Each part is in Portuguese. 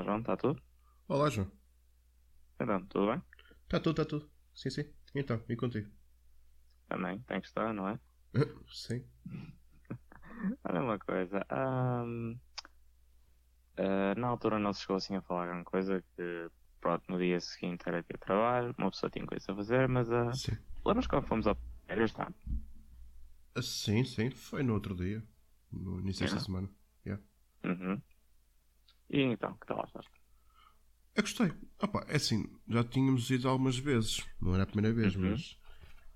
Então, João, está tudo? Olá, João. Então, tudo bem? Está tudo, está tudo. Sim, sim. Então, e contigo? Também, tem que estar, não é? Sim. Olha uma coisa. ahm, ah, na altura não se chegou assim a falar grande coisa que pronto, no dia seguinte era dia de trabalho, uma pessoa tinha coisa a fazer, mas uh, Sim. lembras quando fomos ao era ano? Ah, Sim, sim. Foi no outro dia. No início desta É. semana. Yeah. Uhum. E então, que tal achaste? Eu gostei. Opa, é assim, já tínhamos ido algumas vezes. Não era a primeira vez, Uhum. mas.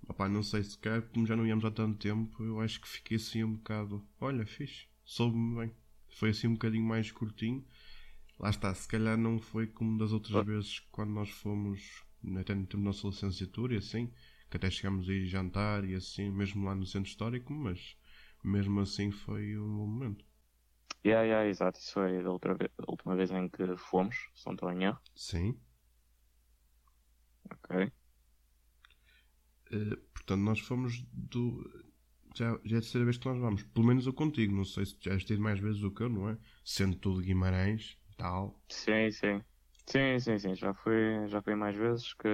Opa, não sei se calhar, como já não íamos há tanto tempo, eu acho que fiquei assim um bocado. Olha, fixe. Soube-me bem. Foi assim um bocadinho mais curtinho. Lá está, se calhar não foi como das outras Ah. vezes quando nós fomos, até no tempo da nossa licenciatura e assim, que até chegámos a ir jantar e assim, mesmo lá no centro histórico, mas mesmo assim foi um bom momento. Yeah, yeah, exato, isso foi da, outra vez, da última vez em que fomos, se não estou em erro. Sim. Ok. Eh, portanto, nós fomos do. Já, já é a terceira vez que nós vamos. Pelo menos eu contigo. Não sei se já tido mais vezes do que eu, não é? Sendo tu de Guimarães, tal. Sim, sim. Sim, sim, sim. Já fui, já fui mais vezes que.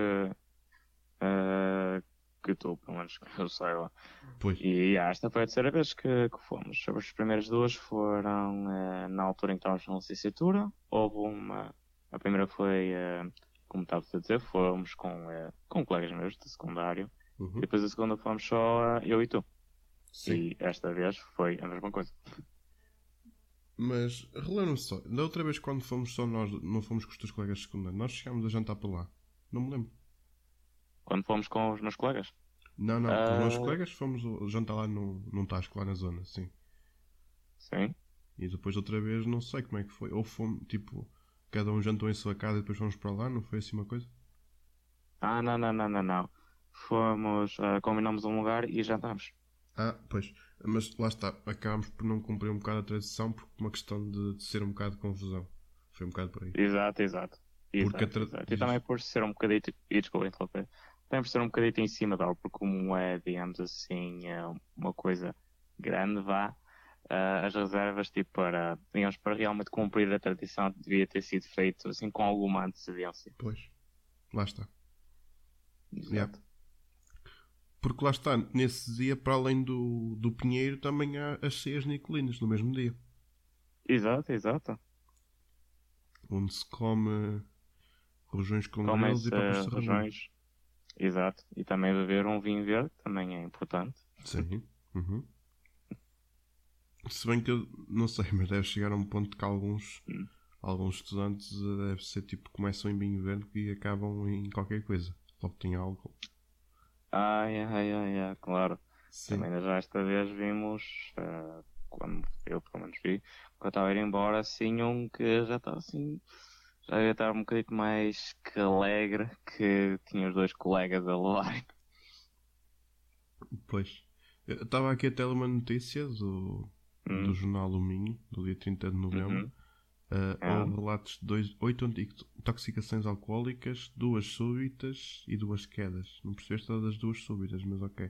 ah, que tu, pelo menos que eu saiba. Pois. E esta foi a terceira vez que, que fomos. As primeiras duas foram eh, na altura em que estávamos na licenciatura. Houve uma. A primeira foi, eh, como estava a dizer, fomos com, eh, com colegas meus de secundário. Uhum. E depois a segunda fomos só eh, eu e tu. Sim. E esta vez foi a mesma coisa. Mas relembro-me só. Da outra vez, quando fomos só nós, não fomos com os teus colegas de secundário, nós chegámos a jantar para lá. Não me lembro. Quando fomos com os meus colegas. Não, não. Com os Ah. meus colegas fomos jantar lá num, num tasco lá na zona, sim. Sim. E depois outra vez, não sei como é que foi. Ou fomos, tipo, cada um jantou em sua casa e depois fomos para lá, não foi assim uma coisa? Ah, não, não, não, não, não. Fomos, ah, combinamos um lugar e jantámos. Ah, pois. Mas lá está, acabámos por não cumprir um bocado a tradição por uma questão de, de ser um bocado de confusão. Foi um bocado por aí. Exato, exato. Porque Exato, tra- exato. E também por ser um bocadito, e desculpa interromper, por ser um bocadito em cima hora, porque como é, digamos assim, é uma coisa grande, vá, ah, as reservas, tipo, para, digamos, para realmente cumprir a tradição, devia ter sido feito, assim, com alguma antecedência. Pois. Lá está. Exato. Yeah. Porque lá está, nesse dia, para além do, do Pinheiro, também há as ceias nicolinas, no mesmo dia. Exato, exato. Onde se come rojões com Comem-se e papas serranas. rojões. Exato. E também beber um vinho verde, também é importante. Sim. Uhum. Se bem que eu não sei, mas deve chegar a um ponto que alguns, Hum. alguns estudantes eh, deve ser tipo, começam em vinho verde e acabam em qualquer coisa. Logo tem álcool. Ai, ai, ai, ai, claro. Sim. Também já esta vez vimos, eh, quando eu pelo menos vi, quando eu estava a ir embora, assim, um que já estava assim, ia estar um bocadinho mais que alegre, que tinha os dois colegas a levarem. Pois. Eu estava aqui até uma notícia do, Hum. do jornal O Minho, do dia 30 de novembro. Uhum. Uh, Ah. Houve relatos de dois, oito intoxicações alcoólicas, duas súbitas e duas quedas. Não percebeste todas as duas súbitas, mas ok.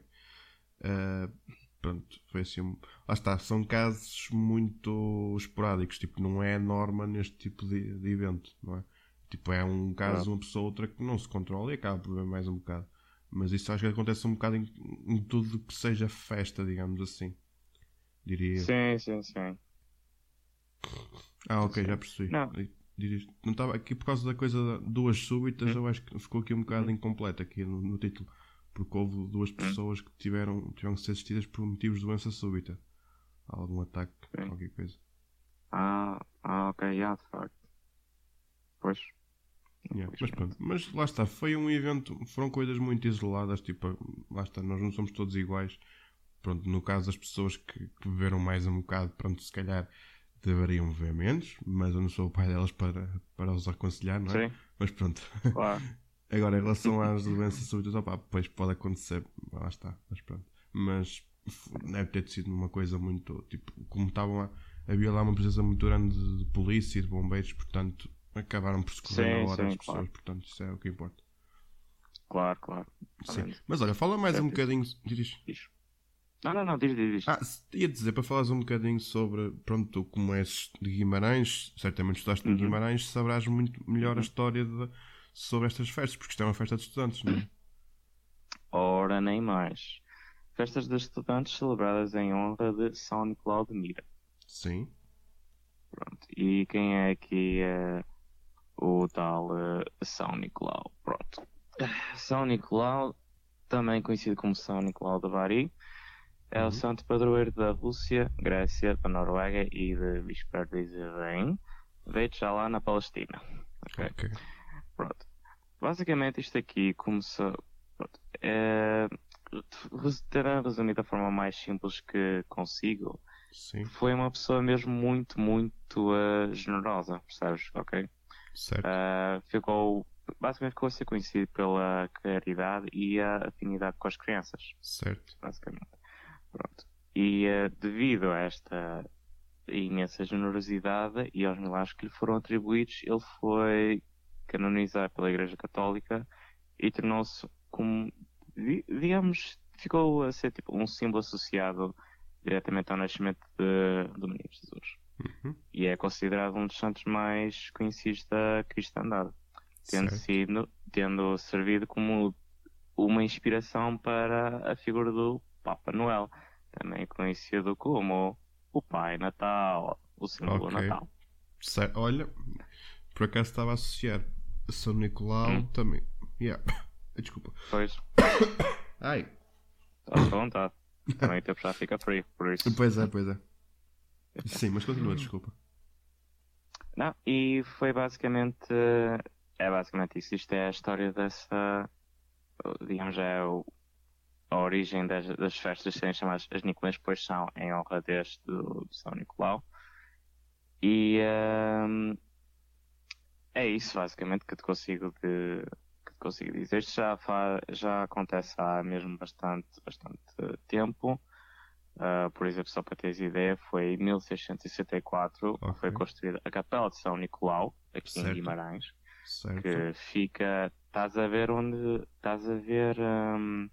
Uh, pronto, foi assim. Lá está, são casos muito esporádicos. Tipo, não é norma neste tipo de, de evento, não é? Tipo, é um caso de uma pessoa ou outra que não se controla e acaba por ver mais um bocado. Mas isso acho que acontece um bocado em, em tudo que seja festa, digamos assim. Diria. Sim, sim, sim. Ah, ok, já percebi. Não. Não estava aqui por causa da coisa duas súbitas, Hum. eu acho que ficou aqui um bocado incompleto aqui no, no título. Porque houve Hum. duas pessoas que tiveram, tiveram que ser assistidas por motivos de doença súbita. Algum ataque, Sim. qualquer coisa. Ah, ah, ok, já, de facto. Pois. Yeah, Mas pronto, mas lá está, foi um evento, foram coisas muito isoladas, tipo, lá está, nós não somos todos iguais. Pronto, no caso das pessoas que, que beberam mais um bocado, pronto, se calhar deveriam beber menos, mas eu não sou o pai delas para, para os aconselhar, não é? Sim, Mas pronto. claro. Agora, em relação às doenças súbitas, opá, pois pode acontecer, lá está, mas pronto. Mas deve ter sido uma coisa muito, tipo, como estavam lá, havia lá uma presença muito grande de polícia e de bombeiros, portanto, acabaram por socorrer na hora sim, as pessoas, claro. portanto, isso é o que importa. Claro, claro. Sim. Mas olha, fala mais É um isso. bocadinho, diz, disso. Não, não, não, diz, diz, diz. Ah, ia dizer, para falares um bocadinho sobre, pronto, como és de Guimarães, certamente estudaste em Uhum. Guimarães, sabrás muito melhor a história de- sobre estas festas, porque isto é uma festa de estudantes, não é? Ora, nem mais. Festas de estudantes celebradas em honra de São Nicolau de Mira. Sim, Pronto. E quem é aqui eh, o tal eh, São Nicolau? Pronto. São Nicolau, também conhecido como São Nicolau de Bari, é Uhum. o santo padroeiro da Rússia, Grécia, da Noruega e de Bisperdizerem, veio já lá na Palestina. Ok? ok. Pronto. Basicamente isto aqui começou. Pronto. É, res- tentando resumir da forma mais simples que consigo, Sim, foi uma pessoa mesmo muito, muito eh, generosa, percebes? Ok? certo. Ah, ficou. Basicamente ficou a ser conhecido pela caridade e a afinidade com as crianças, Certo. basicamente. Pronto. E eh, devido a esta imensa generosidade e aos milagres que lhe foram atribuídos, ele foi canonizado pela Igreja Católica e tornou-se como, di- digamos, ficou a ser tipo um símbolo associado diretamente ao nascimento de, do menino Jesus. Uhum. E é considerado um dos santos mais conhecidos da cristandade, tendo, sido, tendo servido como uma inspiração para a figura do Papa Noel, também conhecido como o Pai Natal, o símbolo Ok. Natal. Olha, por acaso estava a associar São Nicolau Hum. também. Yeah. Desculpa. Pois, Ai. estás à vontade. Também o tempo já fica frio, por isso. Pois é, pois é. Sim, mas continua, desculpa. Não, e foi basicamente. É basicamente isso. Isto é a história dessa. Digamos, é o- a origem das, das festas serem chamadas as Nicolãs, pois são em honra deste do, do São Nicolau. E. ehm, é isso, basicamente, que te consigo, de, que te consigo dizer. Isto já, já acontece há mesmo bastante, bastante tempo. Uh, por exemplo, só para teres ideia, foi em 1664 que foi construída a Capela de São Nicolau, aqui Certo. em Guimarães, Certo. que fica, estás a ver onde, estás a ver hum,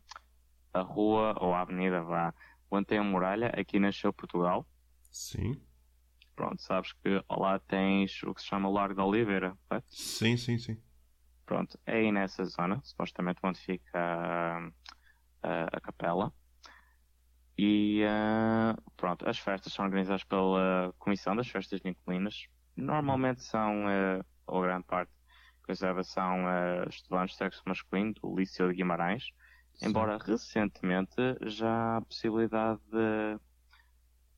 a rua ou a avenida, vá, onde tem a muralha, aqui nasceu Portugal. Sim. Pronto, sabes que lá tens o que se chama Largo da Oliveira, correto? Sim, sim, sim. Pronto, é aí nessa zona, supostamente onde fica hum, a, a capela. E ah, pronto, as festas são organizadas pela Comissão das Festas Nicolinas. Normalmente são, ah, ou grande parte que reserva são ah, estudantes de sexo masculino do Liceu de Guimarães. Embora recentemente já há possibilidade de,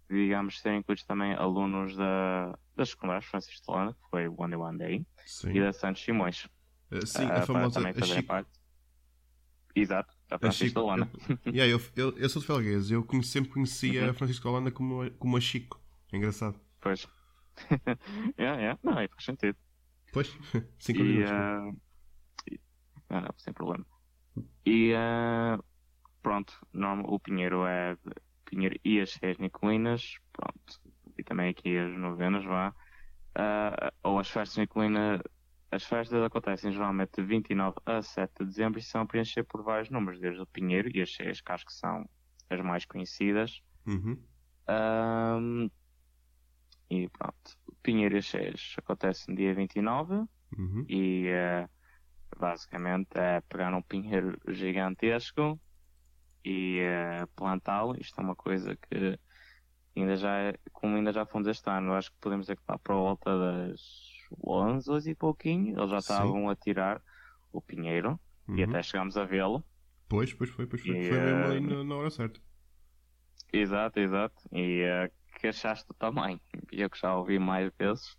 digamos, serem incluídos também alunos da, das secundárias Francisco de Lana, que foi o One Day One Day, Sim. e da Santos Simões. Eh, sim, ah, a famosa também a Chico. parte. Exato, A Francisco Chico. de Lana. eu- Yeah, eu, eu, eu sou de Felguês, eu conhe- sempre conhecia Uhum. a Francisco Holanda como, a- como a Chico. É engraçado. Pois. yeah, yeah. Não, aí faz sentido. Pois, sim, E, e- não, não, sem problema. E ah, pronto, norma- o Pinheiro é de, Pinheiro e as seis Nicolinas, pronto. E também aqui as novenas, vá. Ah, ou as festas Nicolina, as festas acontecem geralmente de 29 a 7 de dezembro e são preenchidas por vários números, desde o Pinheiro e as seis, que acho que são as mais conhecidas. Uhum. E pronto, Pinheiro e as seis acontece no dia 29 Uhum. e eh, basicamente é pegar um pinheiro gigantesco e eh, plantá-lo. Isto é uma coisa que ainda já é, como ainda já fomos este ano, acho que podemos dizer que está para a volta das 11, 11 e pouquinho. Eles já Sim. estavam a tirar o pinheiro e Uhum. até chegámos a vê-lo. Pois, pois foi, pois foi. E, foi mesmo eh, ali na, na hora certa. Exato, exato. E eh, que achaste do tamanho? Eu que já ouvi mais vezes.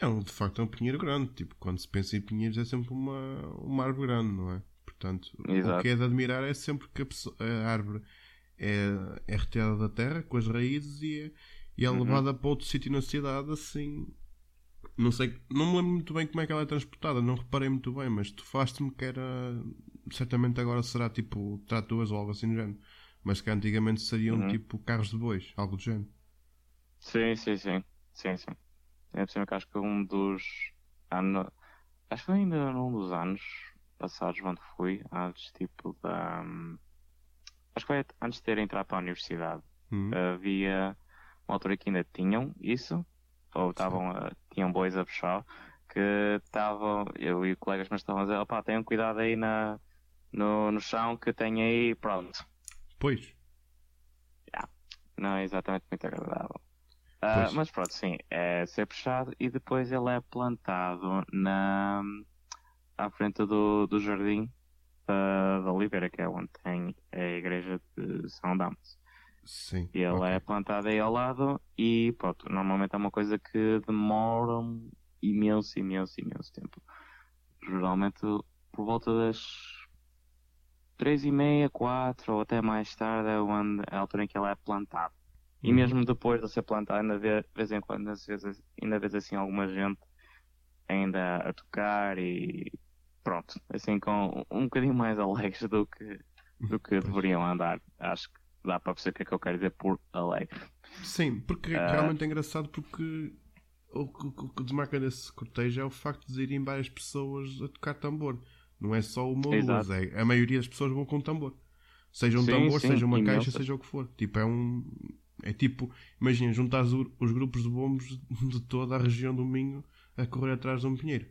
É um, de facto é um pinheiro grande. Tipo, quando se pensa em pinheiros é sempre uma, uma árvore grande, não é? Portanto, o Exato. que é de admirar é sempre que a, pessoa- a árvore é, é retirada da terra com as raízes e é, e é Uhum. levada para outro sítio na cidade assim. Não sei, não me lembro muito bem como é que ela é transportada, não reparei muito bem, mas tu falaste-me que era. Certamente agora será tipo tratores ou algo assim do género. Mas que antigamente seriam Uhum. tipo carros de bois, algo do género. Sim, sim, sim. Sim, sim. É por cima que acho que um dos anos. Acho que ainda num dos anos passados onde fui, antes tipo da. hum, acho que foi antes de ter entrado para a universidade. Hum. Havia uma altura que ainda tinham isso, ou estavam, a- tinham bois a puxar, que estavam, eu e colegas meus estavam a dizer, opá, tenham cuidado aí na, no, no chão que tem aí, pronto. Pois. Não é exatamente muito agradável. Pois. mas pronto, sim, é ser puxado e depois ele é plantado na, à frente do, do jardim da, da Oliveira, que é onde tem a igreja de São Damas. Sim. E ele ok. é plantado aí ao lado e pronto, normalmente é uma coisa que demora imenso, imenso, imenso tempo. Geralmente por volta das três e meia, quatro ou até mais tarde é, onde, é a altura em que ele é plantado. E Uhum. mesmo depois de ser plantado, ainda vê, de vez em quando, às vezes, ainda vês assim alguma gente ainda a tocar e pronto, assim com um bocadinho mais alegres do que, do que deveriam andar. Acho que dá para perceber o que é que eu quero dizer por alegre. Sim, porque Ah. realmente é engraçado porque o que, desmarca desse cortejo é o facto de irem várias pessoas a tocar tambor. Não é só uma Exato. duas, é, a maioria das pessoas vão com tambor. Seja um Sim, tambor, sim, seja uma caixa, seja o que for. Tipo, é um. É tipo, imagina, juntar os, os grupos de bombos de toda a região do Minho a correr atrás de um pinheiro.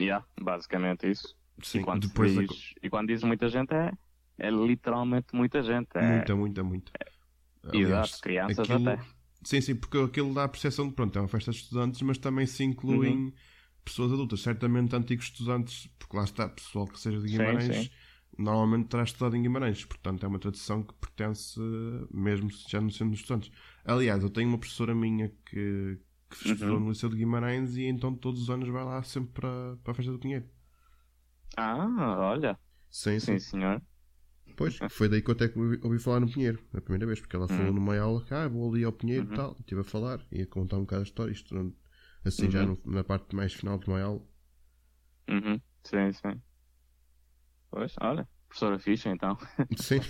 Yeah, basicamente isso. Sim, e, quando depois da- diz, e quando diz muita gente é, é literalmente muita gente. É, Muita, muita, muita. Exato, crianças até. Sim, sim, porque aquilo dá a percepção de pronto, é uma festa de estudantes, mas também se incluem Uhum. pessoas adultas. Certamente antigos estudantes, porque lá está, pessoal que seja de Sim, Guimarães, sim. normalmente terá estudado em Guimarães. Portanto, é uma tradição que pertence, mesmo se já não sendo estudantes. Aliás, eu tenho uma professora minha que, que estudou Uhum. no Liceu de Guimarães e então todos os anos vai lá sempre para, para a festa do Pinheiro. Ah, olha. Sim, sim. Sim, senhor. Pois, foi daí que eu até ouvi, falar no Pinheiro, a primeira vez, porque ela falou Uhum. numa aula que ah, vou ali ao Pinheiro e Uhum. tal, estive a falar e a contar um bocado a história, isto assim já Uhum. no- na parte mais final de uma aula. Uhum. Sim, sim. Pois, olha. Professora ficha, então. Sim,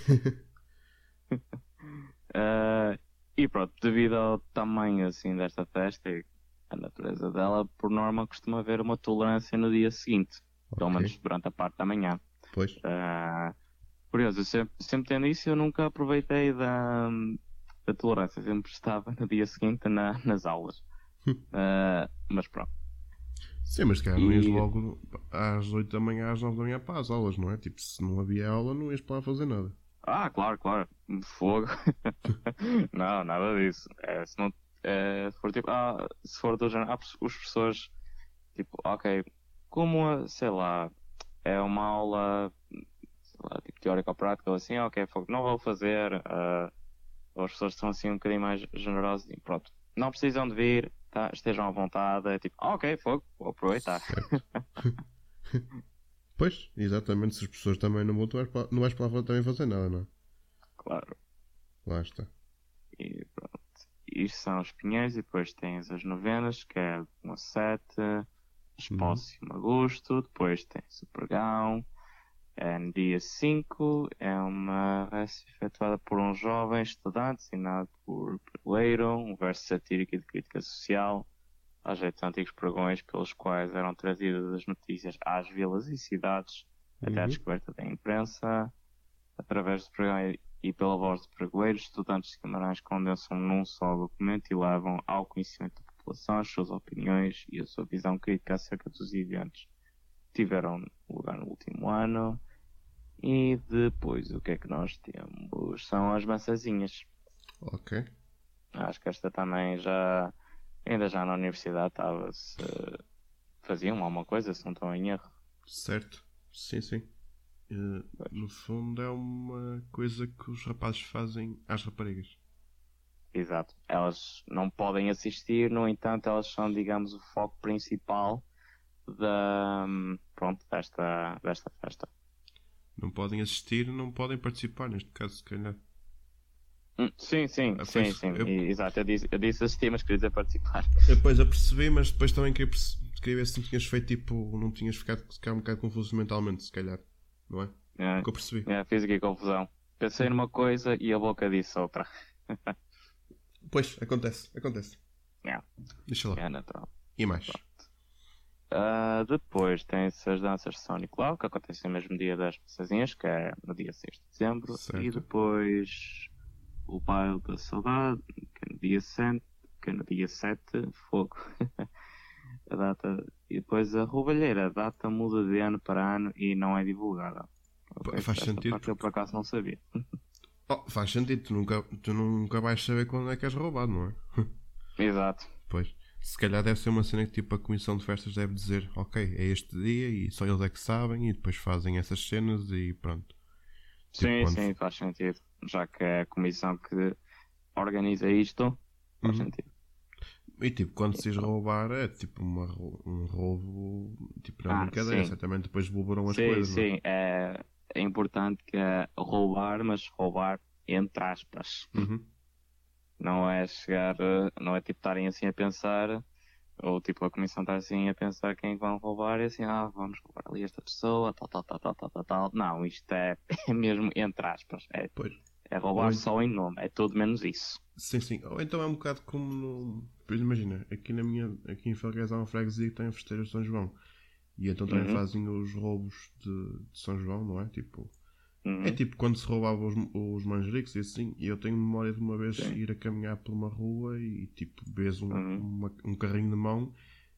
Ah, e pronto, devido ao tamanho assim desta festa e a natureza dela, por norma costuma haver uma tolerância no dia seguinte, pelo Ok. menos durante a parte da manhã. pois, Ah, curioso, eu sempre, sempre tendo isso, eu nunca aproveitei da, da tolerância, sempre estava no dia seguinte na- nas aulas. Ah, mas pronto, sim, mas calhar não ias E- logo às 8 da manhã, às 9 da manhã para as aulas, não é? Tipo, se não havia aula, não ias para lá fazer nada. Ah, claro, claro. Fogo. não, nada disso. É, se, não, é, se for tipo, ah, se for do género, ah, os professores, tipo, ok, como, sei lá, é uma aula, sei lá, tipo, teórica ou prática, ou assim, ok, fogo, não vou fazer, ah, ou as pessoas são assim um bocadinho mais generosas e pronto. Não precisam de vir, tá, estejam à vontade, é tipo, ah, ok, fogo, vou aproveitar. Pois, exatamente, se as pessoas também não vão, tu vais para, não vais para lá fora também fazer nada, não é? Claro. Lá está. E pronto. Isto são os pinheiros e depois tens as novenas, que é uma sete, espócio Uhum. agosto, depois tens o pregão, é no dia 5, é uma reza efetuada por um jovem estudante, assinado por Perleiro, um verso satírico e de crítica social, aos jeitos antigos pregões pelos quais eram trazidas as notícias às vilas e cidades, até à Uhum. descoberta da imprensa, através do pregão e pela voz de pregoeiros, estudantes de Guimarães condensam num só documento e levam ao conhecimento da população as suas opiniões e a sua visão crítica acerca dos eventos que tiveram lugar no último ano. E depois, o que é que nós temos? São as maçazinhas. Ok. Acho que esta também já, ainda já na universidade estava-se, faziam alguma coisa, se não estou em erro. Certo. Sim, sim. Eh, no fundo é uma coisa que os rapazes fazem às raparigas. Exato. Elas não podem assistir, no entanto, elas são, digamos, o foco principal da, pronto, desta, desta festa. Não podem assistir, não podem participar, neste caso, se calhar. Sim, sim, Ah, sim, sim. eu- Exato, eu disse, eu disse assistir, mas queria dizer participar. Depois apercebi, mas depois também queria, queria ver se não tinhas feito tipo. Não tinhas ficado se calhar, um bocado confuso mentalmente, se calhar. Não é? É, que eu percebi. é, fiz aqui confusão. Pensei numa coisa e a boca disse outra. Pois, acontece, acontece. É, Deixa lá. é natural. E mais? Uh, depois tem-se as danças de São Nicolau, que acontecem no mesmo dia das passazinhas, que é no dia 6 de dezembro. Certo. E depois o baile da saudade, que no dia 7, que no dia 7, fogo. a data. E depois a roubalheira, a data muda de ano para ano e não é divulgada. Pá, Ok, faz sentido, parte Eu por acaso não sabia. Oh, faz sentido, tu nunca, tu nunca vais saber quando é que és roubado, não é? Exato. Pois. Se calhar deve ser uma cena que tipo a comissão de festas deve dizer, ok, é este dia e só eles é que sabem e depois fazem essas cenas e pronto. Tipo, sim, quando- sim, faz sentido. Já que é a comissão que organiza isto, faz Uhum. sentido. E tipo, quando se diz roubar é tipo uma, um roubo, tipo na Ah, brincadeira, sim. certamente depois devolveram as sim, coisas, não é? sim, é, é importante que é roubar, mas roubar entre aspas. Uhum. Não é chegar, não é tipo estarem assim a pensar, ou tipo a comissão estar assim a pensar quem é que vão roubar e assim, ah, vamos roubar ali esta pessoa, tal, tal, tal, tal, tal, tal, tal. Não, isto é, é mesmo entre aspas. É, Pois. É roubar Ou- só em nome, é tudo menos isso. Sim, sim. Ou então é um bocado como no. Pois imagina, aqui na minha. Aqui em Felgueiras há uma freguesia que tem a festeira de São João. E então também Uhum. fazem os roubos de, de São João, não é? Tipo. Uhum. É tipo quando se roubava os, os manjericos e assim. E eu tenho memória de uma vez Sim. ir a caminhar por uma rua e tipo vês um, Uhum. uma- um carrinho de mão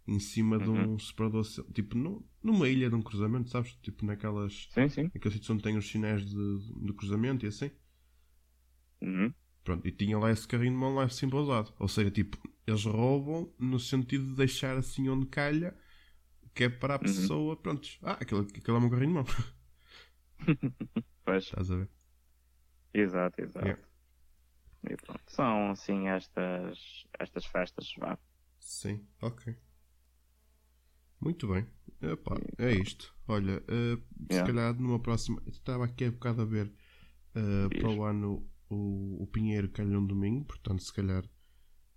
em cima de um separador. Tipo no, numa ilha de um cruzamento, sabes? Tipo naquelas. Sim, sim. Naqueles sítios onde tem os sinais de, de cruzamento e assim. Uhum. Pronto, e tinha lá esse carrinho de mão lá assim pousado. Ou seja, tipo, eles roubam no sentido de deixar assim onde calha, que é para a Uhum. pessoa, pronto, ah, aquele, aquele é o meu carrinho de mão. Pois, Estás a ver? exato, exato. Yeah. E pronto, são assim estas, estas festas, vá. Sim, ok. Muito bem. Epá, é isto. Olha, eh, se Yeah. calhar numa próxima. Estava aqui a bocado a ver Diz. para o ano o, o Pinheiro calha um domingo, portanto, se calhar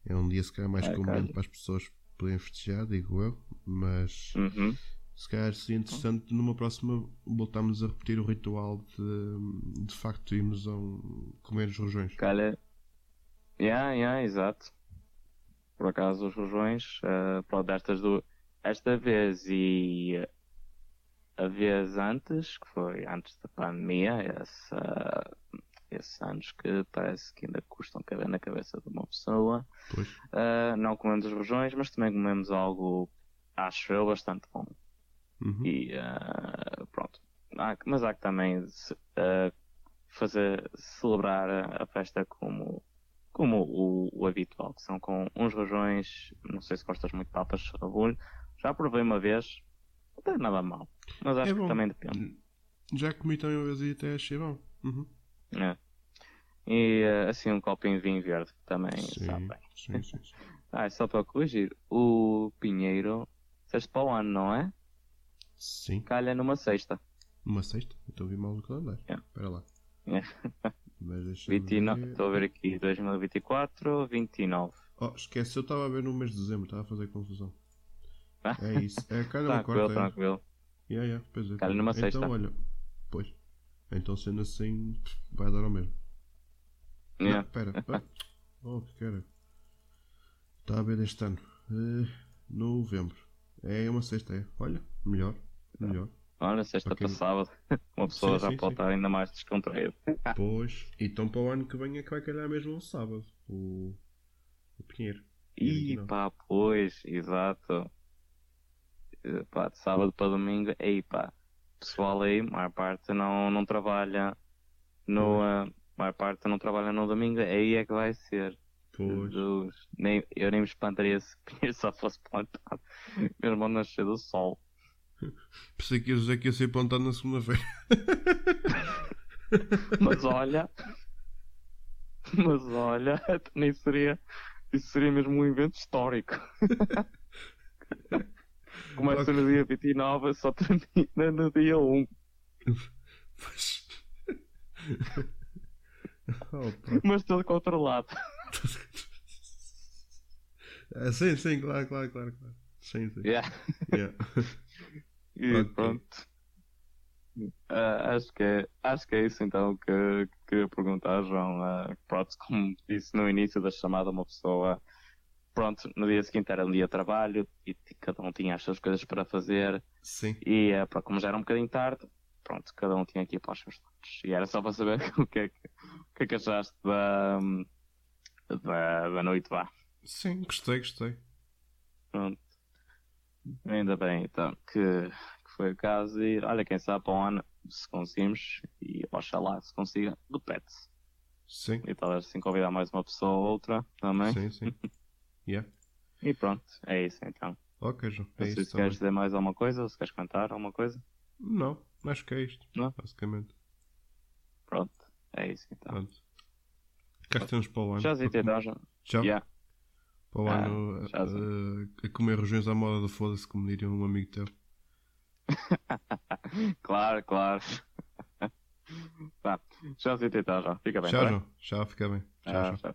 é um dia se calhar mais conveniente calha. para as pessoas poderem festejar, digo eu, mas. Uhum. Se calhar seria interessante numa próxima voltarmos a repetir o ritual de de facto irmos a um, comer os rojões. Calha. Yeah, yeah, exato. Por acaso os rojões, pronto, destas duas. Esta vez e a vez antes, que foi antes da pandemia, essa, esses anos que parece que ainda custam caber na cabeça de uma pessoa. Pois. Uh, não comemos os rojões, mas também comemos algo, acho eu, bastante bom. Uhum. E uh, pronto. Há mas há que também uh, fazer, celebrar a, a festa como, como o, o habitual, que são com uns rojões, não sei se gostas muito de papas de rabulho, já provei uma vez, não tem nada mal, mas acho É que também depende. Já comi também uma vez e até achei bom. Uhum. né? E uh, assim um copinho de vinho verde também Sim, sabe bem. sim, sim, sim. Ah, só para corrigir, o Pinheiro, sexta para o ano, não é? Sim. Calha numa sexta. Uma sexta? Então vi mal o calendário. Yeah. Espera lá. Yeah. Mas deixa 29, ver. estou a ver aqui, 2024, 29. Oh, esquece, eu estava a ver no mês de dezembro, estava a fazer confusão. Ah, É isso. É, calha uma tranquilo, quarta. é. tranquilo. Yeah, yeah, pois é. Calha numa então, sexta. olha. Pois. Então sendo assim, vai dar ao mesmo. Não, Yeah. espera. Ah, Oh, que cara. Está a ver este ano. Eh, novembro. É uma sexta, é. Olha, melhor. Melhor. Olha, sexta para sábado, uma pessoa Sim, já sim, pode sim. estar ainda mais descontraída. Pois. Então para o ano que vem é que vai calhar mesmo um sábado. O, o Pinheiro. E 29. pá, pois, exato. Eh, Pá, de sábado para domingo, aí pá, pessoal aí, a maior parte não, não trabalha no, eh, a maior parte não trabalha no domingo, aí é que vai ser. Pois. Jesus, nem, eu nem me espantaria se Pinheiro só fosse plantado, mesmo ao nascer do sol. Pensei que ia dizer que ia ser plantado na segunda-feira. Mas olha, mas olha, nem seria, isso seria mesmo um evento histórico. Começa no dia 29, só termina no dia 1. Pois. Oh. Mas todo controlado. Ah, sim, sim, claro, claro, claro. claro. Sim, sim. Yeah. Yeah. E pronto. Ah, acho, que é, acho que é isso então que, que queria perguntar, João. Ah, pronto, como disse no início da chamada, uma pessoa pronto, no dia seguinte era um dia de trabalho e cada um tinha as suas coisas para fazer. Sim. E uh, pá, como já era um bocadinho tarde, pronto, cada um tinha que ir para os seus lados. E era só para saber o que é que, que, é que achaste da, da, da noite vá. Sim, gostei, gostei. Pronto. Ainda bem, então, que, que foi o caso. E olha, quem sabe para o ano, se conseguimos, e oxalá se consiga, repete-se. Sim. E talvez assim convidar mais uma pessoa ou outra também. Sim, sim. yeah. E pronto, é isso então. Ok, João. É sei isso se queres dizer mais alguma coisa, ou se queres cantar alguma coisa. Não, acho que é isto. Não? Basicamente. Pronto, é isso então. Pronto. Cá estamos para o ano. Já zitei, já. Já? Yeah. Para o Ah, ano sei. eh, a comer regiões à moda da foda-se, como diria um amigo teu. claro, claro. tá. Já zitei, já. Fica bem, Tchau, tá bem? João. Tchau, fica bem. Tchau, Ah, tchau. tchau.